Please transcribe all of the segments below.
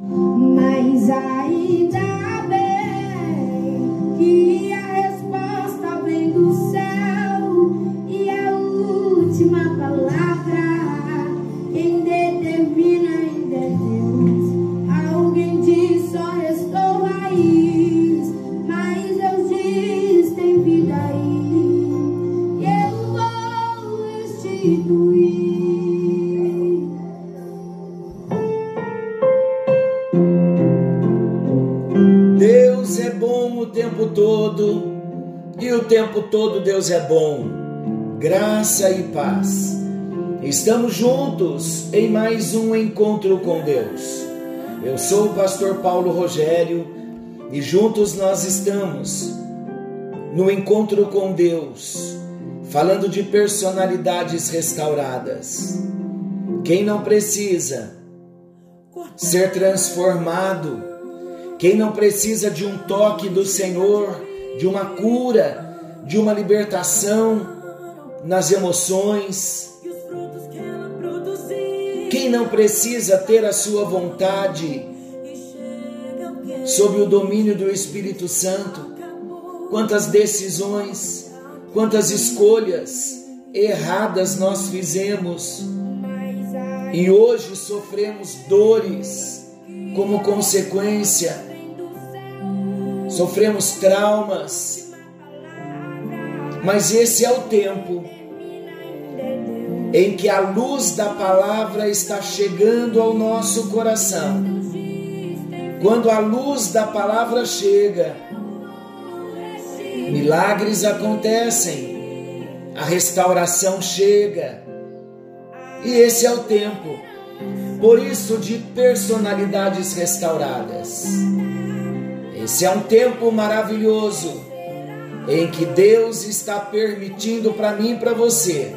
Mas ainda bem todo Deus é bom. Graça e paz. Estamos juntos em mais um encontro com Deus. Eu sou o pastor Paulo Rogério e juntos nós estamos no encontro com Deus, falando de personalidades restauradas. Quem não precisa ser transformado, quem não precisa de um toque do Senhor, de uma cura, de uma libertação nas emoções, quem não precisa ter a sua vontade sob o domínio do Espírito Santo, quantas decisões, quantas escolhas erradas nós fizemos. E hoje sofremos dores como consequência, sofremos traumas, mas esse é o tempo em que a luz da palavra está chegando ao nosso coração. Quando a luz da palavra chega, milagres acontecem, a restauração chega, e esse é o tempo, por isso, de personalidades restauradas. Esse é um tempo maravilhoso em que Deus está permitindo para mim e para você,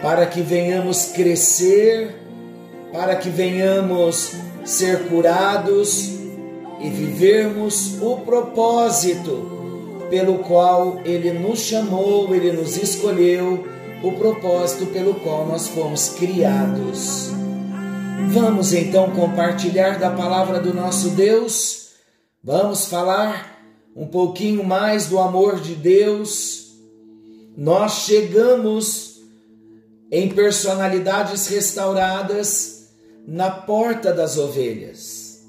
para que venhamos crescer, para que venhamos ser curados e vivermos o propósito pelo qual Ele nos chamou, Ele nos escolheu, o propósito pelo qual nós fomos criados. Vamos então compartilhar da palavra do nosso Deus, vamos falar um pouquinho mais do amor de Deus. Nós chegamos em personalidades restauradas na porta das ovelhas.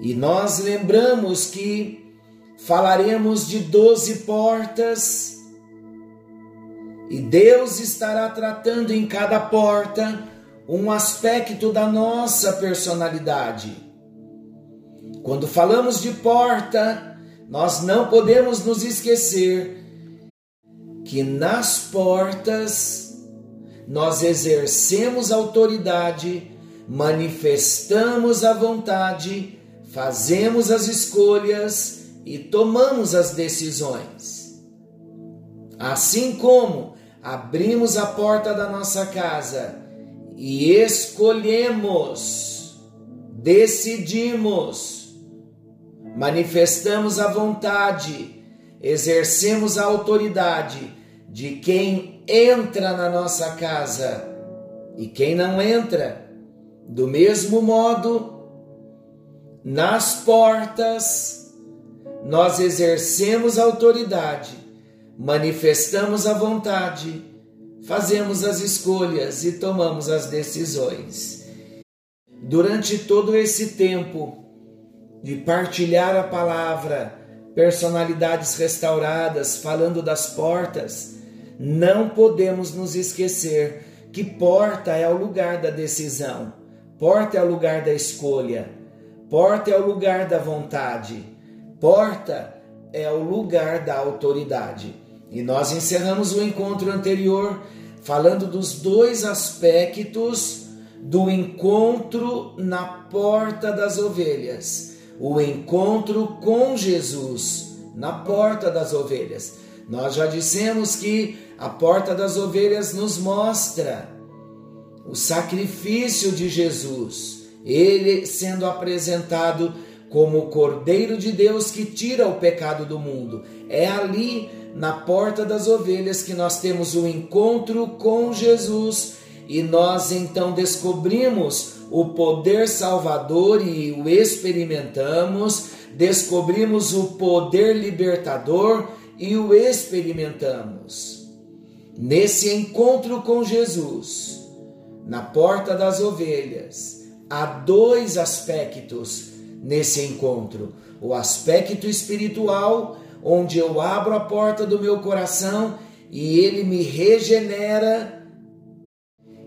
E nós lembramos que falaremos de doze portas e Deus estará tratando em cada porta um aspecto da nossa personalidade. Quando falamos de porta, nós não podemos nos esquecer que nas portas nós exercemos autoridade, manifestamos a vontade, fazemos as escolhas e tomamos as decisões. Assim como abrimos a porta da nossa casa e escolhemos, decidimos, manifestamos a vontade, exercemos a autoridade de quem entra na nossa casa e quem não entra. Do mesmo modo, nas portas, nós exercemos a autoridade, manifestamos a vontade, fazemos as escolhas e tomamos as decisões. Durante todo esse tempo de partilhar a palavra, personalidades restauradas, falando das portas, não podemos nos esquecer que porta é o lugar da decisão, porta é o lugar da escolha, porta é o lugar da vontade, porta é o lugar da autoridade. E nós encerramos o encontro anterior falando dos dois aspectos do encontro na porta das ovelhas. O encontro com Jesus na porta das ovelhas. Nós já dissemos que a porta das ovelhas nos mostra o sacrifício de Jesus, ele sendo apresentado como o Cordeiro de Deus que tira o pecado do mundo. É ali na porta das ovelhas que nós temos o encontro com Jesus e nós então descobrimos o poder salvador e o experimentamos, descobrimos o poder libertador e o experimentamos. Nesse encontro com Jesus, na porta das ovelhas, há dois aspectos nesse encontro: o aspecto espiritual, onde eu abro a porta do meu coração e ele me regenera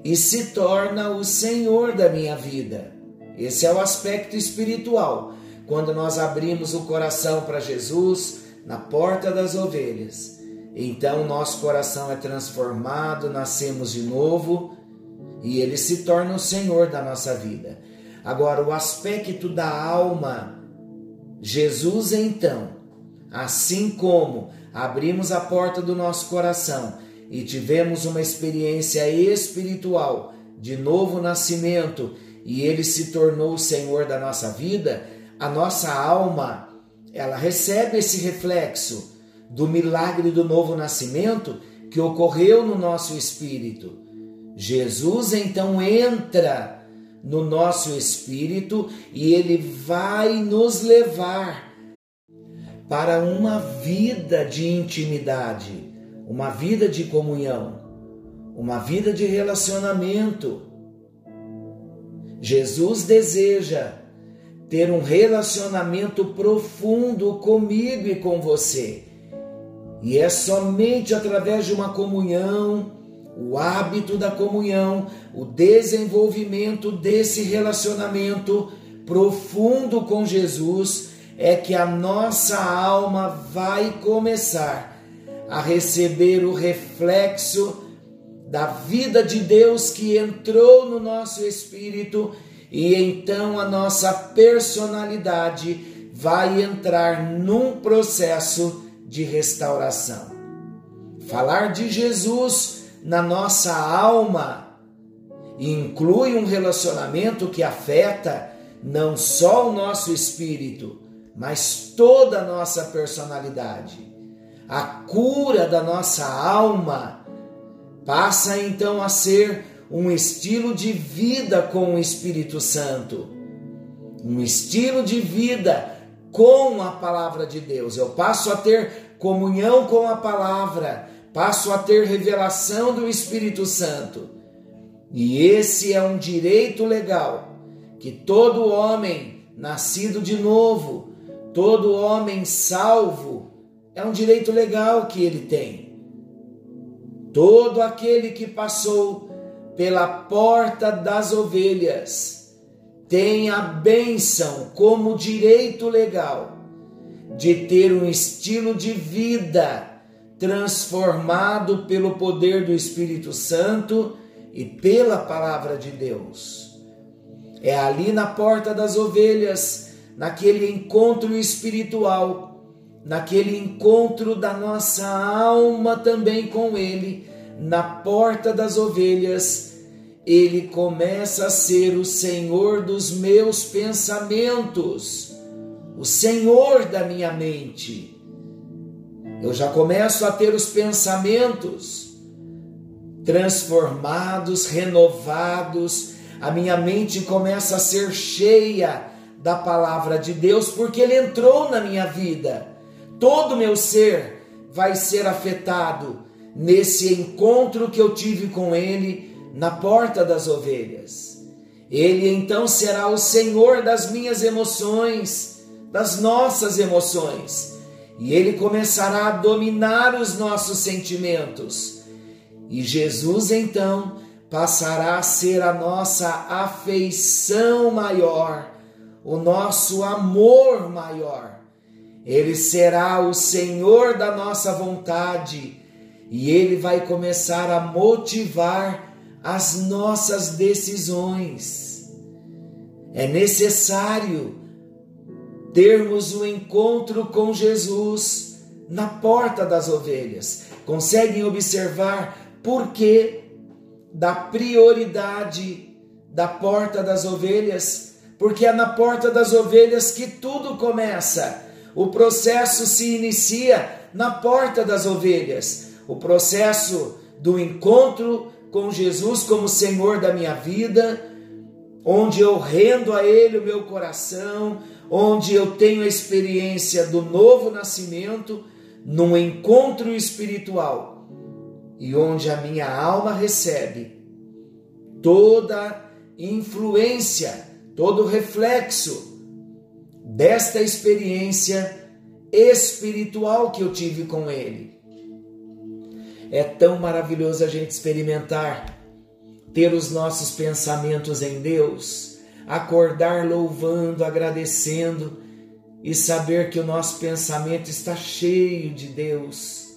e se torna o Senhor da minha vida. Esse é o aspecto espiritual. Quando nós abrimos o coração para Jesus na porta das ovelhas, então nosso coração é transformado, nascemos de novo e ele se torna o Senhor da nossa vida. Agora, o aspecto da alma, Jesus então, assim como abrimos a porta do nosso coração e tivemos uma experiência espiritual de novo nascimento e ele se tornou o Senhor da nossa vida, a nossa alma, ela recebe esse reflexo do milagre do novo nascimento que ocorreu no nosso espírito. Jesus então entra no nosso espírito e ele vai nos levar para uma vida de intimidade, uma vida de comunhão, uma vida de relacionamento. Jesus deseja ter um relacionamento profundo comigo e com você. E é somente através de uma comunhão, o hábito da comunhão, o desenvolvimento desse relacionamento profundo com Jesus é que a nossa alma vai começar a receber o reflexo da vida de Deus que entrou no nosso espírito e então a nossa personalidade vai entrar num processo de restauração. Falar de Jesus na nossa alma inclui um relacionamento que afeta não só o nosso espírito, mas toda a nossa personalidade. A cura da nossa alma passa então a ser um estilo de vida com o Espírito Santo, um estilo de vida com a palavra de Deus. Eu passo a ter comunhão com a palavra, passo a ter revelação do Espírito Santo. E esse é um direito legal que todo homem nascido de novo Todo homem salvo é um direito legal que ele tem. Todo aquele que passou pela porta das ovelhas tem a bênção como direito legal de ter um estilo de vida transformado pelo poder do Espírito Santo e pela palavra de Deus. É ali na porta das ovelhas naquele encontro espiritual, naquele encontro da nossa alma também com Ele, na porta das ovelhas, Ele começa a ser o Senhor dos meus pensamentos, o Senhor da minha mente. Eu já começo a ter os pensamentos transformados, renovados, a minha mente começa a ser cheia da palavra de Deus, porque ele entrou na minha vida. Todo o meu ser vai ser afetado nesse encontro que eu tive com ele na porta das ovelhas. Ele então será o Senhor das minhas emoções, das nossas emoções, e ele começará a dominar os nossos sentimentos. E Jesus então passará a ser a nossa afeição maior o nosso amor maior. Ele será o Senhor da nossa vontade e ele vai começar a motivar as nossas decisões. É necessário termos um encontro com Jesus na porta das ovelhas. Conseguem observar por que da prioridade da porta das ovelhas? porque é na porta das ovelhas que tudo começa. O processo se inicia na porta das ovelhas. O processo do encontro com Jesus como Senhor da minha vida, onde eu rendo a Ele o meu coração, onde eu tenho a experiência do novo nascimento, num encontro espiritual e onde a minha alma recebe toda influência, todo reflexo desta experiência espiritual que eu tive com Ele. É tão maravilhoso a gente experimentar, ter os nossos pensamentos em Deus, acordar louvando, agradecendo e saber que o nosso pensamento está cheio de Deus.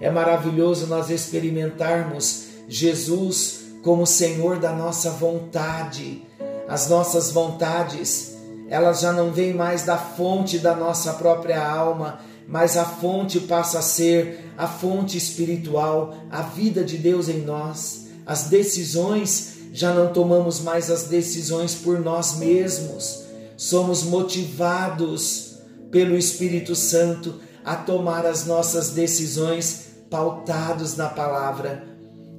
É maravilhoso nós experimentarmos Jesus como Senhor da nossa vontade. As nossas vontades, elas já não vêm mais da fonte da nossa própria alma, mas a fonte passa a ser a fonte espiritual, a vida de Deus em nós. As decisões, já não tomamos mais as decisões por nós mesmos, somos motivados pelo Espírito Santo a tomar as nossas decisões pautados na palavra.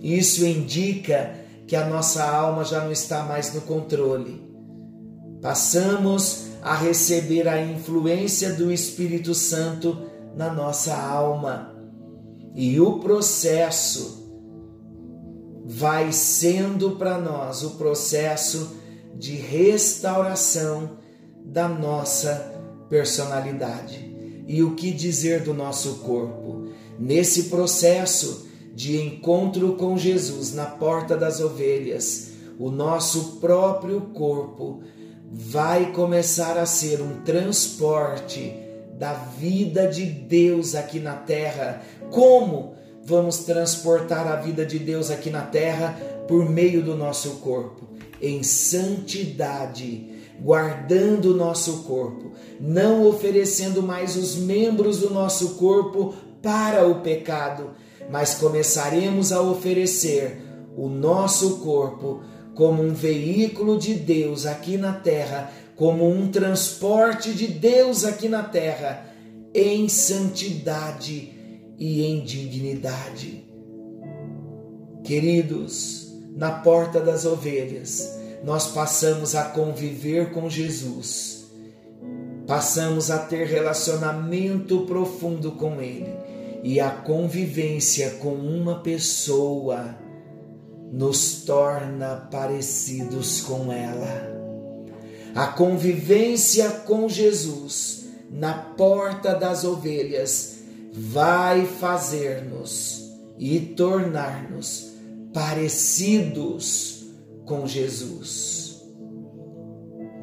Isso indica que a nossa alma já não está mais no controle. Passamos a receber a influência do Espírito Santo na nossa alma. E o processo vai sendo para nós o processo de restauração da nossa personalidade. E o que dizer do nosso corpo? Nesse processo de encontro com Jesus na porta das ovelhas, o nosso próprio corpo vai começar a ser um transporte da vida de Deus aqui na terra. Como vamos transportar a vida de Deus aqui na terra? Por meio do nosso corpo, em santidade guardando o nosso corpo, não oferecendo mais os membros do nosso corpo para o pecado, mas começaremos a oferecer o nosso corpo como um veículo de Deus aqui na terra, como um transporte de Deus aqui na terra, em santidade e em dignidade. Queridos, na porta das ovelhas, nós passamos a conviver com Jesus, passamos a ter relacionamento profundo com Ele e a convivência com uma pessoa nos torna parecidos com ela. A convivência com Jesus na porta das ovelhas vai fazer-nos e tornar-nos parecidos com Jesus.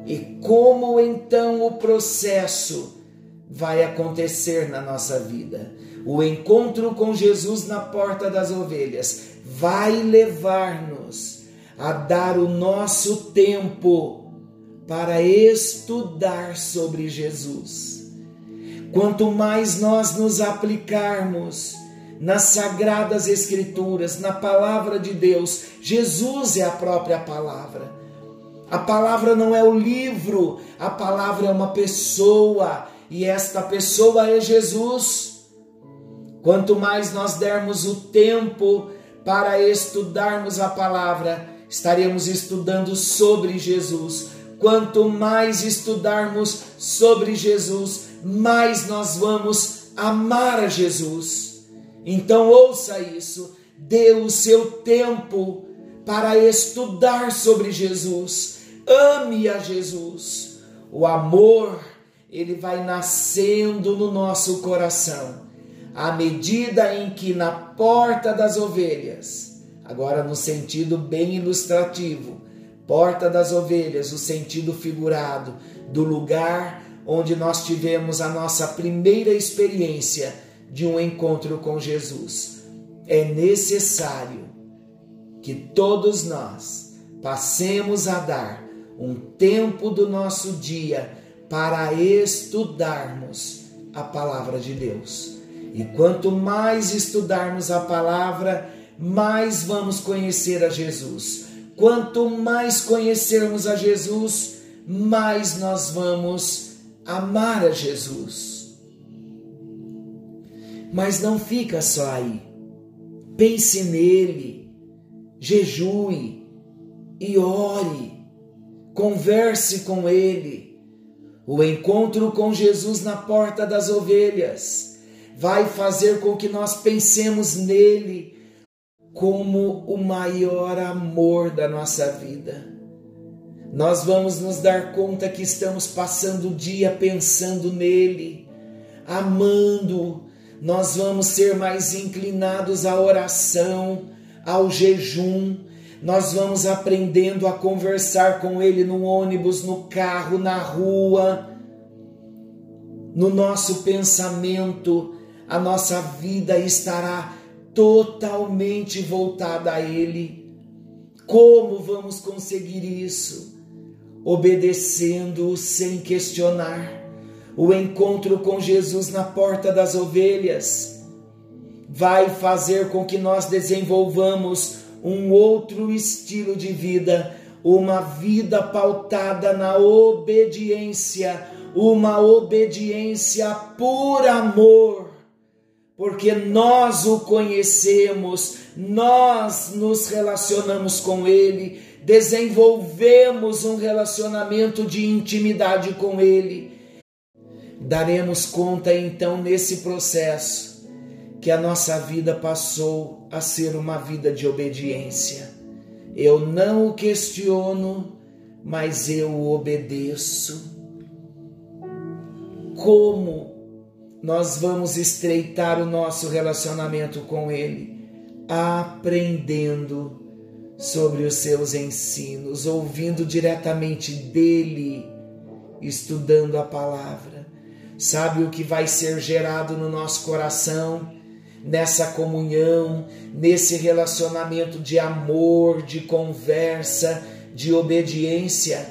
E como então o processo vai acontecer na nossa vida? O encontro com Jesus na porta das ovelhas vai levar-nos a dar o nosso tempo para estudar sobre Jesus. Quanto mais nós nos aplicarmos nas sagradas Escrituras, na palavra de Deus. Jesus é a própria palavra. A palavra não é o livro, a palavra é uma pessoa, e esta pessoa é Jesus. Quanto mais nós dermos o tempo para estudarmos a palavra, estaremos estudando sobre Jesus. Quanto mais estudarmos sobre Jesus, mais nós vamos amar a Jesus. Então ouça isso, dê o seu tempo para estudar sobre Jesus. Ame a Jesus. O amor, ele vai nascendo no nosso coração. À medida em que na porta das ovelhas, agora no sentido bem ilustrativo, porta das ovelhas, o sentido figurado do lugar onde nós tivemos a nossa primeira experiência de um encontro com Jesus. É necessário que todos nós passemos a dar um tempo do nosso dia para estudarmos a palavra de Deus. E quanto mais estudarmos a palavra, mais vamos conhecer a Jesus. Quanto mais conhecermos a Jesus, mais nós vamos amar a Jesus. Mas não fica só aí. Pense nele, jejue e ore. converse com Ele. O encontro com Jesus na porta das ovelhas vai fazer com que nós pensemos nele como o maior amor da nossa vida. Nós vamos nos dar conta que estamos passando o dia pensando nele, amando. Nós vamos ser mais inclinados à oração, ao jejum, nós vamos aprendendo a conversar com Ele no ônibus, no carro, na rua, no nosso pensamento, a nossa vida estará totalmente voltada a Ele. Como vamos conseguir isso? Obedecendo sem questionar. O encontro com Jesus na porta das ovelhas vai fazer com que nós desenvolvamos um outro estilo de vida, uma vida pautada na obediência, uma obediência por amor, porque nós o conhecemos, nós nos relacionamos com Ele, desenvolvemos um relacionamento de intimidade com Ele. Daremos conta então nesse processo que a nossa vida passou a ser uma vida de obediência. Eu não o questiono, mas eu o obedeço. Como nós vamos estreitar o nosso relacionamento com Ele? Aprendendo sobre os seus ensinos, ouvindo diretamente dele, estudando a palavra. Sabe o que vai ser gerado no nosso coração? nessa comunhão, nesse relacionamento de amor, de conversa, de obediência,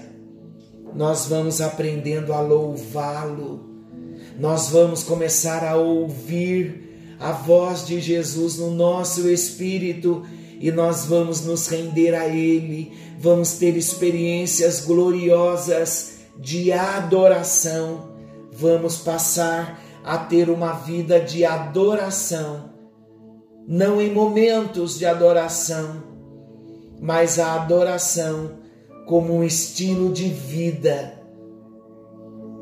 nós vamos aprendendo a louvá-lo, nós vamos começar a ouvir a voz de Jesus no nosso espírito e nós vamos nos render a Ele, vamos ter experiências gloriosas de adoração, vamos passar a ter uma vida de adoração, não em momentos de adoração, mas a adoração como um estilo de vida,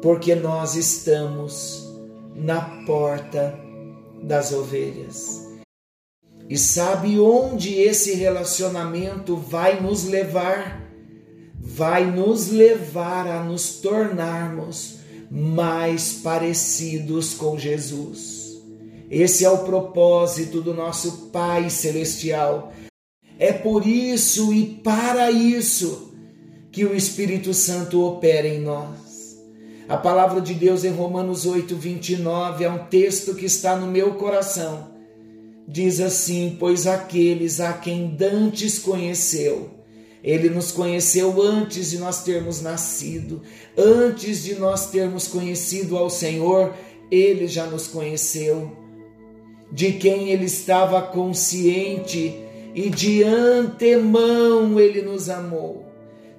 porque nós estamos na porta das ovelhas. E sabe onde esse relacionamento vai nos levar? Vai nos levar a nos tornarmos mais parecidos com Jesus. Esse é o propósito do nosso Pai Celestial. É por isso e para isso que o Espírito Santo opera em nós. A palavra de Deus em Romanos 8, 29 é um texto que está no meu coração. Diz assim: Pois aqueles a quem Dantes conheceu, ele nos conheceu antes de nós termos nascido, antes de nós termos conhecido ao Senhor, ele já nos conheceu. De quem ele estava consciente e de antemão ele nos amou.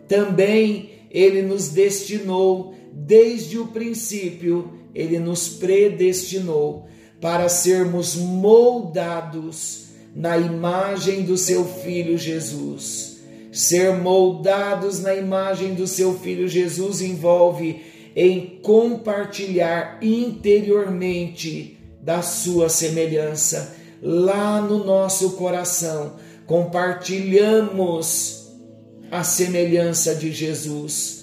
Também ele nos destinou, desde o princípio, ele nos predestinou para sermos moldados na imagem do seu filho Jesus Ser moldados na imagem do seu filho Jesus envolve em compartilhar interiormente da sua semelhança. Lá no nosso coração, compartilhamos a semelhança de Jesus.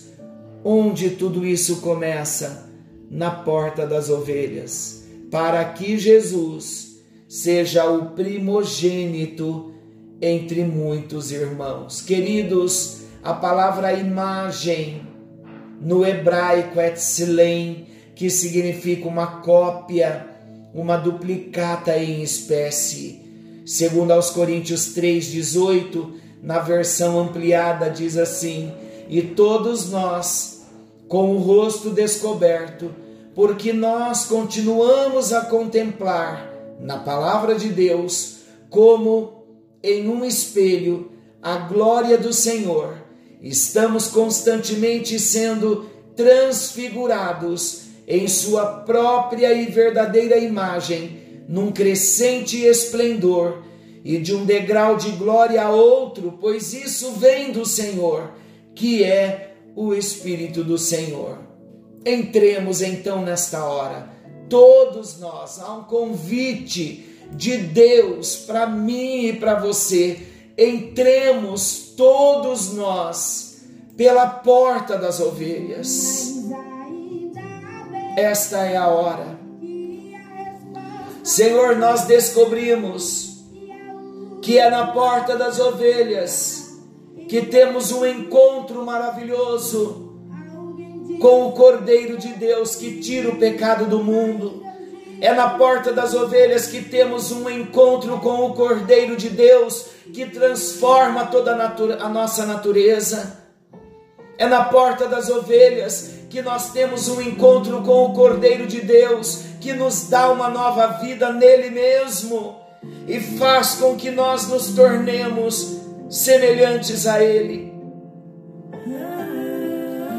Onde tudo isso começa? Na porta das ovelhas, para que Jesus seja o primogênito entre muitos irmãos. Queridos, a palavra imagem no hebraico é tzilem, que significa uma cópia, uma duplicata em espécie. Segundo aos Coríntios 3:18, na versão ampliada diz assim: "E todos nós, com o rosto descoberto, porque nós continuamos a contemplar na palavra de Deus como em um espelho a glória do Senhor, estamos constantemente sendo transfigurados em Sua própria e verdadeira imagem, num crescente esplendor e de um degrau de glória a outro, pois isso vem do Senhor, que é o Espírito do Senhor. Entremos então nesta hora, todos nós, há um convite de Deus para mim e para você. Entremos todos nós pela porta das ovelhas. Esta é a hora. Senhor, nós descobrimos que é na porta das ovelhas que temos um encontro maravilhoso com o Cordeiro de Deus que tira o pecado do mundo. É na porta das ovelhas que temos um encontro com o Cordeiro de Deus que transforma toda a, a nossa natureza. É na porta das ovelhas que nós temos um encontro com o Cordeiro de Deus que nos dá uma nova vida nele mesmo e faz com que nós nos tornemos semelhantes a Ele.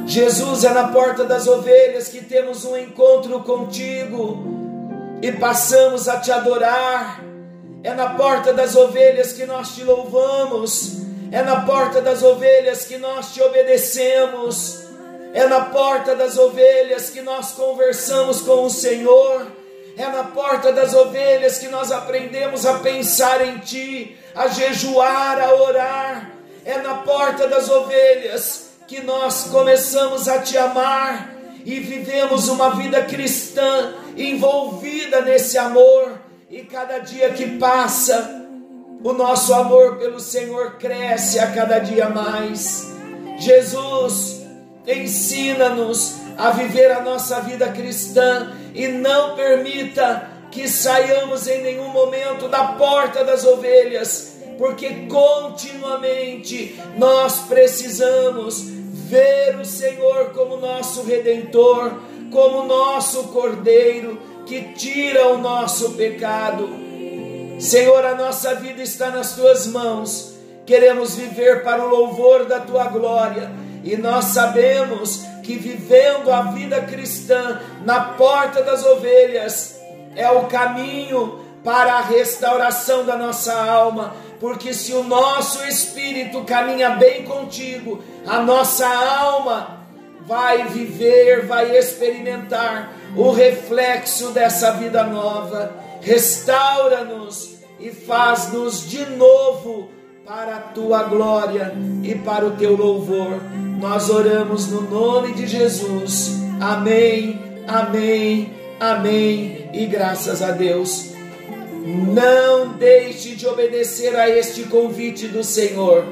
Jesus é na porta das ovelhas que temos um encontro contigo e passamos a te adorar. É na porta das ovelhas que nós te louvamos. É na porta das ovelhas que nós te obedecemos. É na porta das ovelhas que nós conversamos com o Senhor. É na porta das ovelhas que nós aprendemos a pensar em Ti, a jejuar, a orar. É na porta das ovelhas que nós começamos a Te amar e vivemos uma vida cristã envolvida nesse amor. E cada dia que passa, o nosso amor pelo Senhor cresce a cada dia mais. Jesus, ensina-nos a viver a nossa vida cristã e não permita que saiamos em nenhum momento da porta das ovelhas, porque continuamente nós precisamos ver o Senhor como nosso redentor, como nosso cordeiro que tira o nosso pecado. Senhor, a nossa vida está nas tuas mãos. Queremos viver para o louvor da tua glória e nós sabemos que vivendo a vida cristã na porta das ovelhas é o caminho para a restauração da nossa alma, porque se o nosso espírito caminha bem contigo, a nossa alma vai viver, vai experimentar o reflexo dessa vida nova. Restaura-nos e faz-nos de novo para a tua glória e para o teu louvor. Nós oramos no nome de Jesus. Amém, amém, amém. E graças a Deus. Não deixe de obedecer a este convite do Senhor.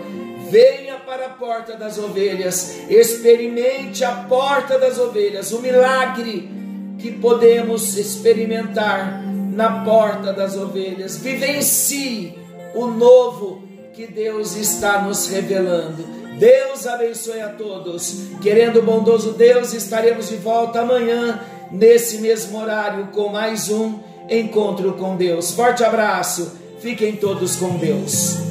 Venha para a porta das ovelhas, experimente a porta das ovelhas, o milagre que podemos experimentar na porta das ovelhas. Vivencie o novo que Deus está nos revelando. Deus abençoe a todos. Querendo o bondoso Deus, estaremos de volta amanhã, nesse mesmo horário, com mais um encontro com Deus. Forte abraço. Fiquem todos com Deus.